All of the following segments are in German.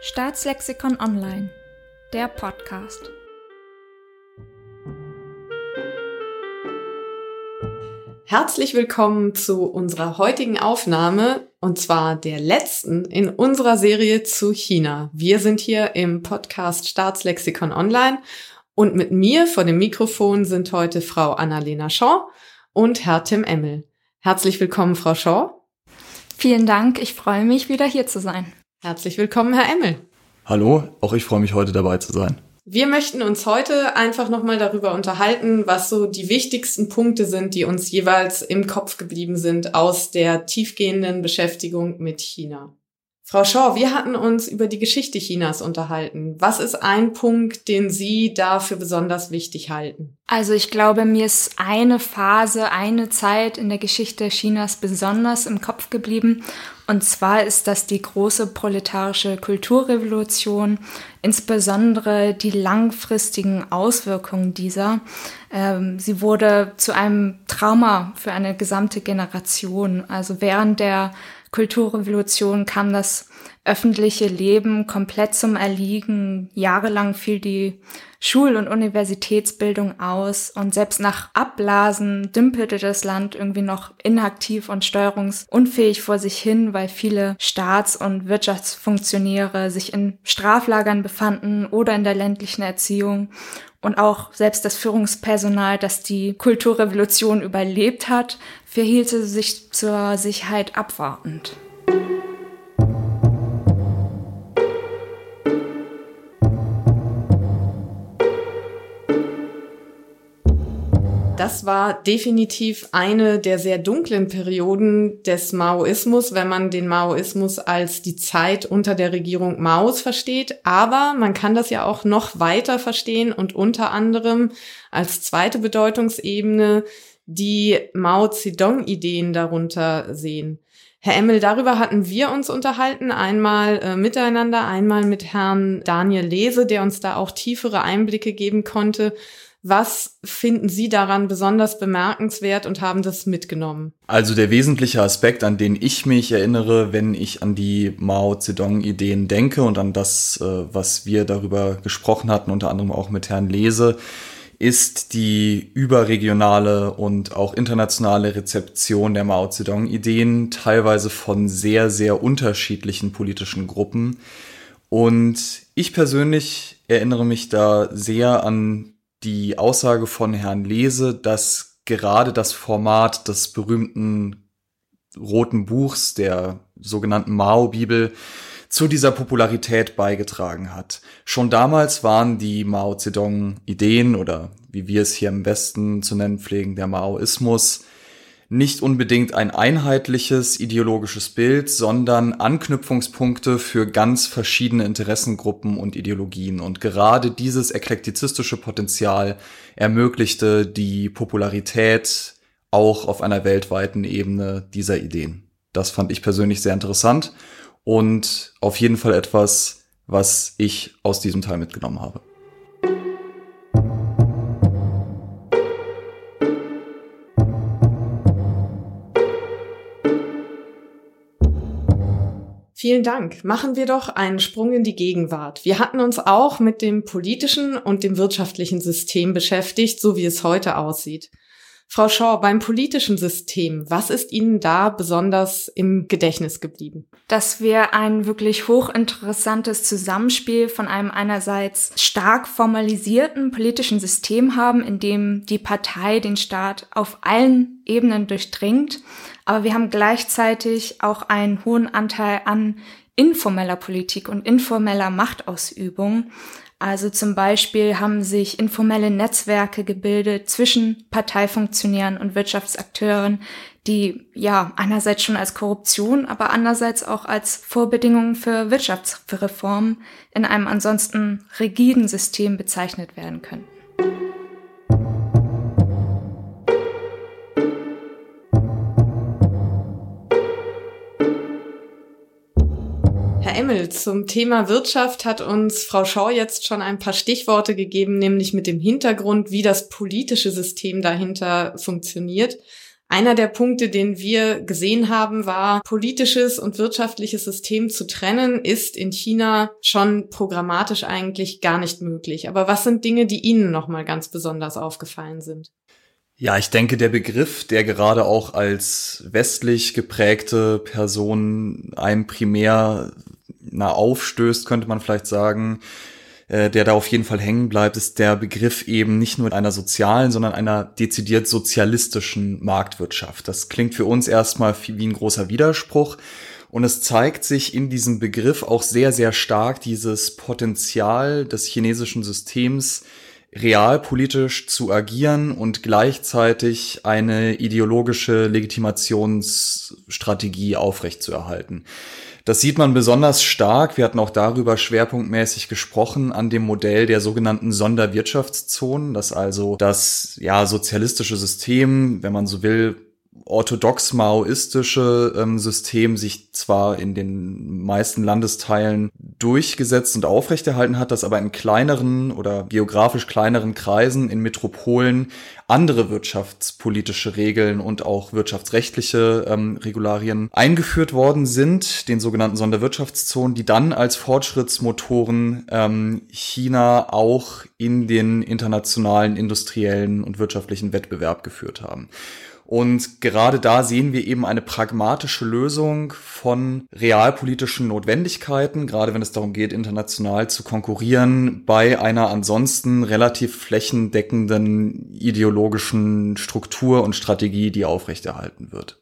Staatslexikon Online, der Podcast. Herzlich willkommen zu unserer heutigen Aufnahme und zwar der letzten in unserer Serie zu China. Wir sind hier im Podcast Staatslexikon Online und mit mir vor dem Mikrofon sind heute Frau Annalena Shaw und Herr Tim Emmel. Herzlich willkommen, Frau Shaw. Vielen Dank, ich freue mich, wieder hier zu sein. Herzlich willkommen, Herr Emmel. Hallo, auch ich freue mich heute dabei zu sein. Wir möchten uns heute einfach nochmal darüber unterhalten, was so die wichtigsten Punkte sind, die uns jeweils im Kopf geblieben sind aus der tiefgehenden Beschäftigung mit China. Frau Shaw, wir hatten uns über die Geschichte Chinas unterhalten. Was ist ein Punkt, den Sie dafür besonders wichtig halten? Also ich glaube, mir ist eine Phase, eine Zeit in der Geschichte Chinas besonders im Kopf geblieben. Und zwar ist das die große proletarische Kulturrevolution, insbesondere die langfristigen Auswirkungen dieser. Ähm, sie wurde zu einem Trauma für eine gesamte Generation. Also während der Kulturrevolution kam das öffentliche Leben komplett zum Erliegen. Jahrelang fiel die Schul- und Universitätsbildung aus und selbst nach Abblasen dümpelte das Land irgendwie noch inaktiv und steuerungsunfähig vor sich hin, weil viele Staats- und Wirtschaftsfunktionäre sich in Straflagern befanden oder in der ländlichen Erziehung und auch selbst das Führungspersonal, das die Kulturrevolution überlebt hat, verhielte sich zur Sicherheit abwartend. Das war definitiv eine der sehr dunklen Perioden des Maoismus, wenn man den Maoismus als die Zeit unter der Regierung Maos versteht. Aber man kann das ja auch noch weiter verstehen und unter anderem als zweite Bedeutungsebene die Mao Zedong-Ideen darunter sehen. Herr Emmel, darüber hatten wir uns unterhalten, einmal äh, miteinander, einmal mit Herrn Daniel Lese, der uns da auch tiefere Einblicke geben konnte. Was finden Sie daran besonders bemerkenswert und haben das mitgenommen? Also der wesentliche Aspekt, an den ich mich erinnere, wenn ich an die Mao Zedong-Ideen denke und an das, äh, was wir darüber gesprochen hatten, unter anderem auch mit Herrn Lese, ist die überregionale und auch internationale Rezeption der Mao Zedong-Ideen, teilweise von sehr, sehr unterschiedlichen politischen Gruppen. Und ich persönlich erinnere mich da sehr an die Aussage von Herrn Lese, dass gerade das Format des berühmten roten Buchs, der sogenannten Mao-Bibel, zu dieser Popularität beigetragen hat. Schon damals waren die Mao Zedong-Ideen oder wie wir es hier im Westen zu nennen pflegen, der Maoismus, nicht unbedingt ein einheitliches ideologisches Bild, sondern Anknüpfungspunkte für ganz verschiedene Interessengruppen und Ideologien. Und gerade dieses eklektizistische Potenzial ermöglichte die Popularität auch auf einer weltweiten Ebene dieser Ideen. Das fand ich persönlich sehr interessant und auf jeden Fall etwas, was ich aus diesem Teil mitgenommen habe. Vielen Dank. Machen wir doch einen Sprung in die Gegenwart. Wir hatten uns auch mit dem politischen und dem wirtschaftlichen System beschäftigt, so wie es heute aussieht. Frau Shaw, beim politischen System, was ist Ihnen da besonders im Gedächtnis geblieben? Dass wir ein wirklich hochinteressantes Zusammenspiel von einem einerseits stark formalisierten politischen System haben, in dem die Partei den Staat auf allen Ebenen durchdringt, aber wir haben gleichzeitig auch einen hohen Anteil an informeller Politik und informeller Machtausübung. Also zum Beispiel haben sich informelle Netzwerke gebildet zwischen Parteifunktionären und Wirtschaftsakteuren, die ja einerseits schon als Korruption, aber andererseits auch als Vorbedingungen für Wirtschaftsreformen in einem ansonsten rigiden System bezeichnet werden können. Emmel, zum Thema Wirtschaft hat uns Frau Schau jetzt schon ein paar Stichworte gegeben, nämlich mit dem Hintergrund, wie das politische System dahinter funktioniert. Einer der Punkte, den wir gesehen haben, war, politisches und wirtschaftliches System zu trennen, ist in China schon programmatisch eigentlich gar nicht möglich. Aber was sind Dinge, die Ihnen nochmal ganz besonders aufgefallen sind? Ja, ich denke, der Begriff, der gerade auch als westlich geprägte Person einem primär na, aufstößt, könnte man vielleicht sagen, äh, der da auf jeden Fall hängen bleibt, ist der Begriff eben nicht nur einer sozialen, sondern einer dezidiert sozialistischen Marktwirtschaft. Das klingt für uns erstmal wie ein großer Widerspruch. Und es zeigt sich in diesem Begriff auch sehr, sehr stark dieses Potenzial des chinesischen Systems, realpolitisch zu agieren und gleichzeitig eine ideologische Legitimationsstrategie aufrechtzuerhalten. Das sieht man besonders stark, wir hatten auch darüber schwerpunktmäßig gesprochen, an dem Modell der sogenannten Sonderwirtschaftszonen, das also das ja sozialistische System, wenn man so will, orthodox-maoistische ähm, System sich zwar in den meisten Landesteilen durchgesetzt und aufrechterhalten hat, das aber in kleineren oder geografisch kleineren Kreisen in Metropolen andere wirtschaftspolitische Regeln und auch wirtschaftsrechtliche ähm, Regularien eingeführt worden sind, den sogenannten Sonderwirtschaftszonen, die dann als Fortschrittsmotoren ähm, China auch in den internationalen industriellen und wirtschaftlichen Wettbewerb geführt haben. Und gerade da sehen wir eben eine pragmatische Lösung von realpolitischen Notwendigkeiten, gerade wenn es darum geht, international zu konkurrieren, bei einer ansonsten relativ flächendeckenden ideologischen Struktur und Strategie, die aufrechterhalten wird.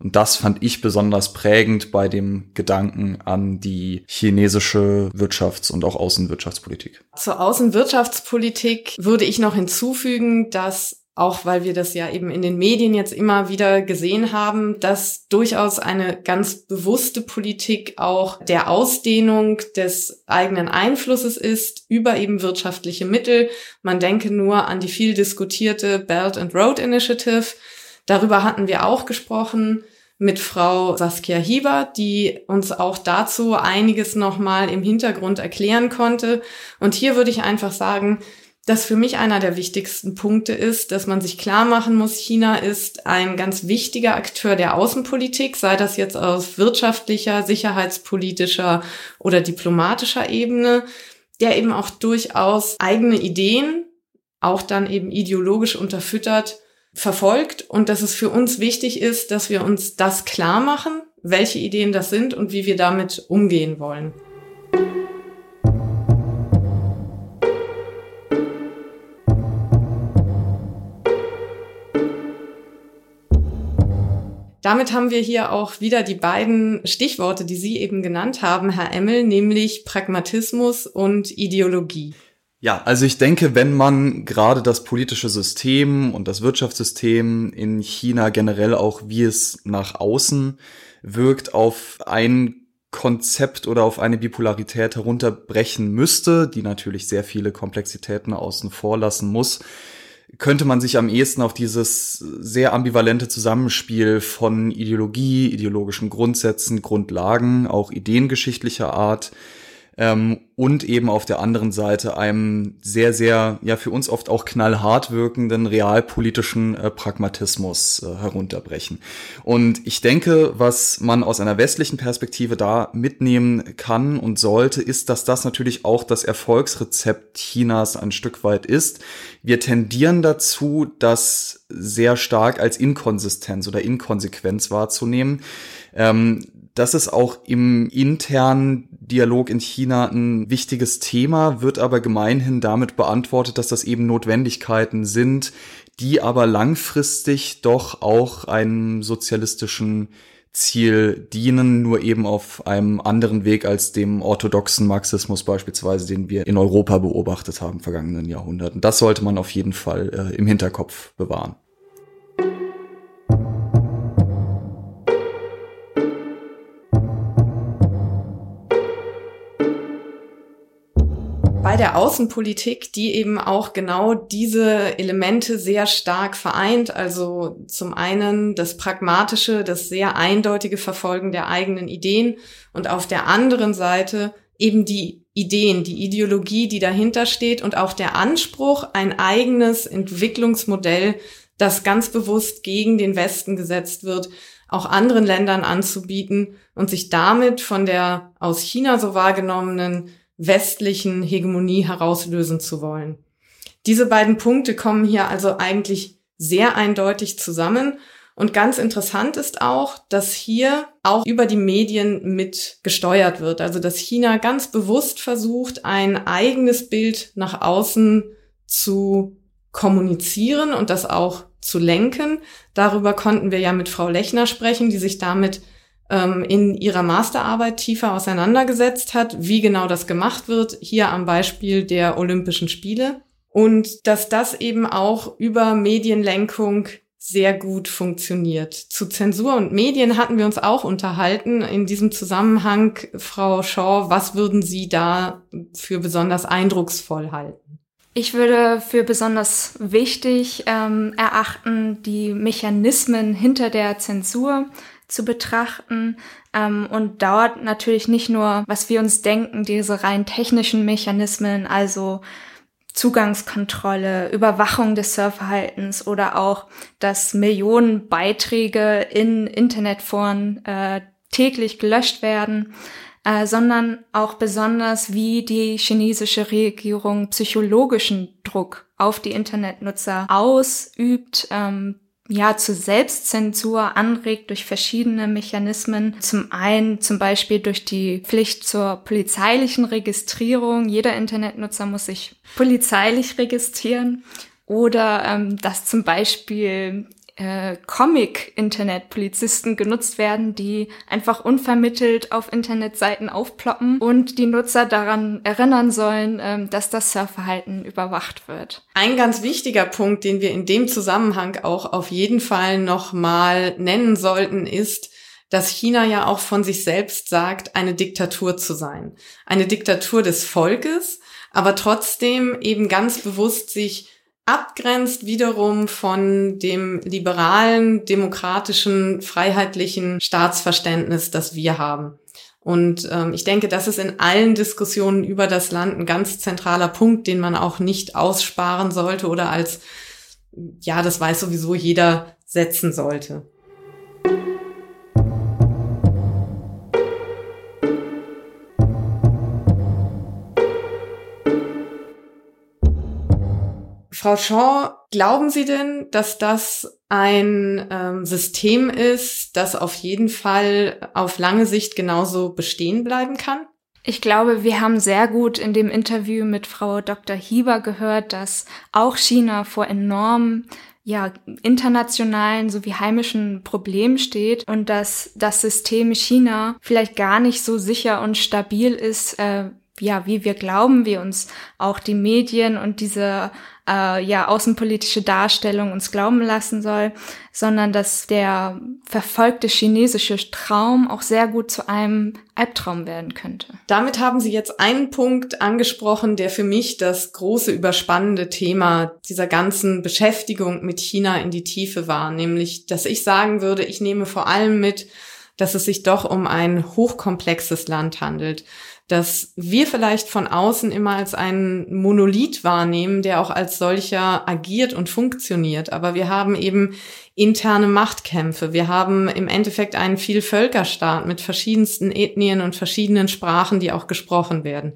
Und das fand ich besonders prägend bei dem Gedanken an die chinesische Wirtschafts- und auch Außenwirtschaftspolitik. Zur Außenwirtschaftspolitik würde ich noch hinzufügen, dass auch weil wir das ja eben in den Medien jetzt immer wieder gesehen haben, dass durchaus eine ganz bewusste Politik auch der Ausdehnung des eigenen Einflusses ist über eben wirtschaftliche Mittel. Man denke nur an die viel diskutierte Belt and Road Initiative. Darüber hatten wir auch gesprochen mit Frau Saskia Hieber, die uns auch dazu einiges nochmal im Hintergrund erklären konnte. Und hier würde ich einfach sagen, dass für mich einer der wichtigsten Punkte ist, dass man sich klar machen muss, China ist ein ganz wichtiger Akteur der Außenpolitik, sei das jetzt aus wirtschaftlicher, sicherheitspolitischer oder diplomatischer Ebene, der eben auch durchaus eigene Ideen, auch dann eben ideologisch unterfüttert, verfolgt und dass es für uns wichtig ist, dass wir uns das klar machen, welche Ideen das sind und wie wir damit umgehen wollen. Damit haben wir hier auch wieder die beiden Stichworte, die Sie eben genannt haben, Herr Emmel, nämlich Pragmatismus und Ideologie. Ja, also ich denke, wenn man gerade das politische System und das Wirtschaftssystem in China generell auch, wie es nach außen wirkt, auf ein Konzept oder auf eine Bipolarität herunterbrechen müsste, die natürlich sehr viele Komplexitäten außen vor lassen muss, könnte man sich am ehesten auf dieses sehr ambivalente Zusammenspiel von Ideologie, ideologischen Grundsätzen, Grundlagen, auch ideengeschichtlicher Art, ähm, und eben auf der anderen Seite einem sehr, sehr, ja für uns oft auch knallhart wirkenden realpolitischen äh, Pragmatismus äh, herunterbrechen. Und ich denke, was man aus einer westlichen Perspektive da mitnehmen kann und sollte, ist, dass das natürlich auch das Erfolgsrezept Chinas ein Stück weit ist. Wir tendieren dazu, das sehr stark als Inkonsistenz oder Inkonsequenz wahrzunehmen. Ähm, das ist auch im internen Dialog in China ein wichtiges Thema, wird aber gemeinhin damit beantwortet, dass das eben Notwendigkeiten sind, die aber langfristig doch auch einem sozialistischen Ziel dienen, nur eben auf einem anderen Weg als dem orthodoxen Marxismus beispielsweise, den wir in Europa beobachtet haben vergangenen Jahrhunderten. Das sollte man auf jeden Fall äh, im Hinterkopf bewahren. Bei der Außenpolitik, die eben auch genau diese Elemente sehr stark vereint. Also zum einen das pragmatische, das sehr eindeutige Verfolgen der eigenen Ideen und auf der anderen Seite eben die Ideen, die Ideologie, die dahinter steht und auch der Anspruch, ein eigenes Entwicklungsmodell das ganz bewusst gegen den Westen gesetzt wird, auch anderen Ländern anzubieten und sich damit von der aus China so wahrgenommenen westlichen Hegemonie herauslösen zu wollen. Diese beiden Punkte kommen hier also eigentlich sehr eindeutig zusammen. Und ganz interessant ist auch, dass hier auch über die Medien mit gesteuert wird. Also dass China ganz bewusst versucht, ein eigenes Bild nach außen zu kommunizieren und das auch zu lenken. Darüber konnten wir ja mit Frau Lechner sprechen, die sich damit ähm, in ihrer Masterarbeit tiefer auseinandergesetzt hat, wie genau das gemacht wird, hier am Beispiel der Olympischen Spiele. Und dass das eben auch über Medienlenkung sehr gut funktioniert. Zu Zensur und Medien hatten wir uns auch unterhalten. In diesem Zusammenhang, Frau Shaw, was würden Sie da für besonders eindrucksvoll halten? Ich würde für besonders wichtig ähm, erachten, die Mechanismen hinter der Zensur zu betrachten ähm, und dort natürlich nicht nur, was wir uns denken, diese rein technischen Mechanismen, also Zugangskontrolle, Überwachung des Surfverhaltens oder auch, dass Millionen Beiträge in Internetforen äh, täglich gelöscht werden, äh, sondern auch besonders, wie die chinesische Regierung psychologischen Druck auf die Internetnutzer ausübt, ähm, ja, zur Selbstzensur anregt durch verschiedene Mechanismen. Zum einen zum Beispiel durch die Pflicht zur polizeilichen Registrierung. Jeder Internetnutzer muss sich polizeilich registrieren. Oder ähm, dass zum Beispiel äh, Comic-Internet-Polizisten genutzt werden, die einfach unvermittelt auf Internetseiten aufploppen und die Nutzer daran erinnern sollen, ähm, dass das Surfverhalten überwacht wird. Ein ganz wichtiger Punkt, den wir in dem Zusammenhang auch auf jeden Fall noch mal nennen sollten, ist, dass China ja auch von sich selbst sagt, eine Diktatur zu sein. Eine Diktatur des Volkes, aber trotzdem eben ganz bewusst sich abgrenzt wiederum von dem liberalen, demokratischen, freiheitlichen Staatsverständnis, das wir haben. Und ähm, ich denke, das ist in allen Diskussionen über das Land ein ganz zentraler Punkt, den man auch nicht aussparen sollte oder als, ja, das weiß sowieso jeder, setzen sollte. Frau Shaw, glauben Sie denn, dass das ein ähm, System ist, das auf jeden Fall auf lange Sicht genauso bestehen bleiben kann? Ich glaube, wir haben sehr gut in dem Interview mit Frau Dr. Hieber gehört, dass auch China vor enormen ja, internationalen sowie heimischen Problemen steht und dass das System China vielleicht gar nicht so sicher und stabil ist, äh, ja, wie wir glauben, wie uns auch die Medien und diese äh, ja außenpolitische Darstellung uns glauben lassen soll, sondern dass der verfolgte chinesische Traum auch sehr gut zu einem Albtraum werden könnte. Damit haben Sie jetzt einen Punkt angesprochen, der für mich das große überspannende Thema dieser ganzen Beschäftigung mit China in die Tiefe war, nämlich, dass ich sagen würde, ich nehme vor allem mit, dass es sich doch um ein hochkomplexes Land handelt dass wir vielleicht von außen immer als einen Monolith wahrnehmen, der auch als solcher agiert und funktioniert. Aber wir haben eben interne Machtkämpfe. Wir haben im Endeffekt einen Vielvölkerstaat mit verschiedensten Ethnien und verschiedenen Sprachen, die auch gesprochen werden.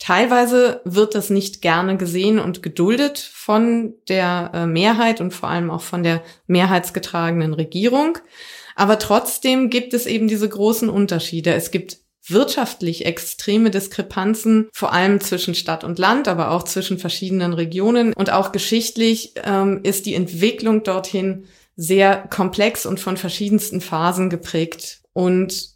Teilweise wird das nicht gerne gesehen und geduldet von der äh, Mehrheit und vor allem auch von der mehrheitsgetragenen Regierung. Aber trotzdem gibt es eben diese großen Unterschiede. Es gibt wirtschaftlich extreme Diskrepanzen, vor allem zwischen Stadt und Land, aber auch zwischen verschiedenen Regionen. Und auch geschichtlich ähm, ist die Entwicklung dorthin sehr komplex und von verschiedensten Phasen geprägt. Und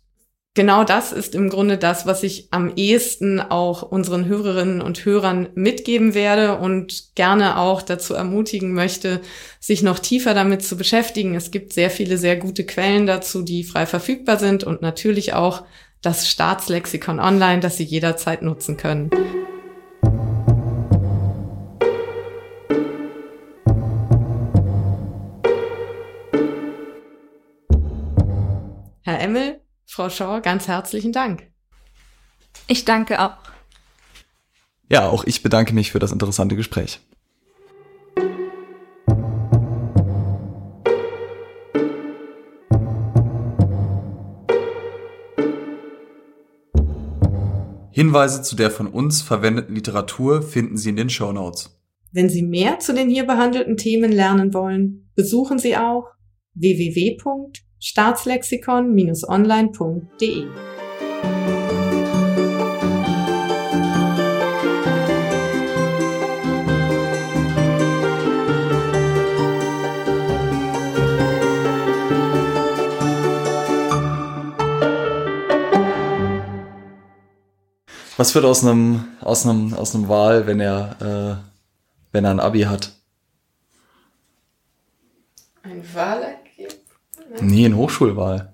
genau das ist im Grunde das, was ich am ehesten auch unseren Hörerinnen und Hörern mitgeben werde und gerne auch dazu ermutigen möchte, sich noch tiefer damit zu beschäftigen. Es gibt sehr viele sehr gute Quellen dazu, die frei verfügbar sind und natürlich auch das Staatslexikon online, das Sie jederzeit nutzen können. Herr Emmel, Frau Schauer, ganz herzlichen Dank. Ich danke auch. Ja, auch ich bedanke mich für das interessante Gespräch. Hinweise zu der von uns verwendeten Literatur finden Sie in den Show Notes. Wenn Sie mehr zu den hier behandelten Themen lernen wollen, besuchen Sie auch www.staatslexikon-online.de. Was wird aus einem, aus einem, aus einem Wahl, wenn er, äh, wenn er ein Abi hat? Ein Wahlergebnis? Nee, ein Hochschulwahl.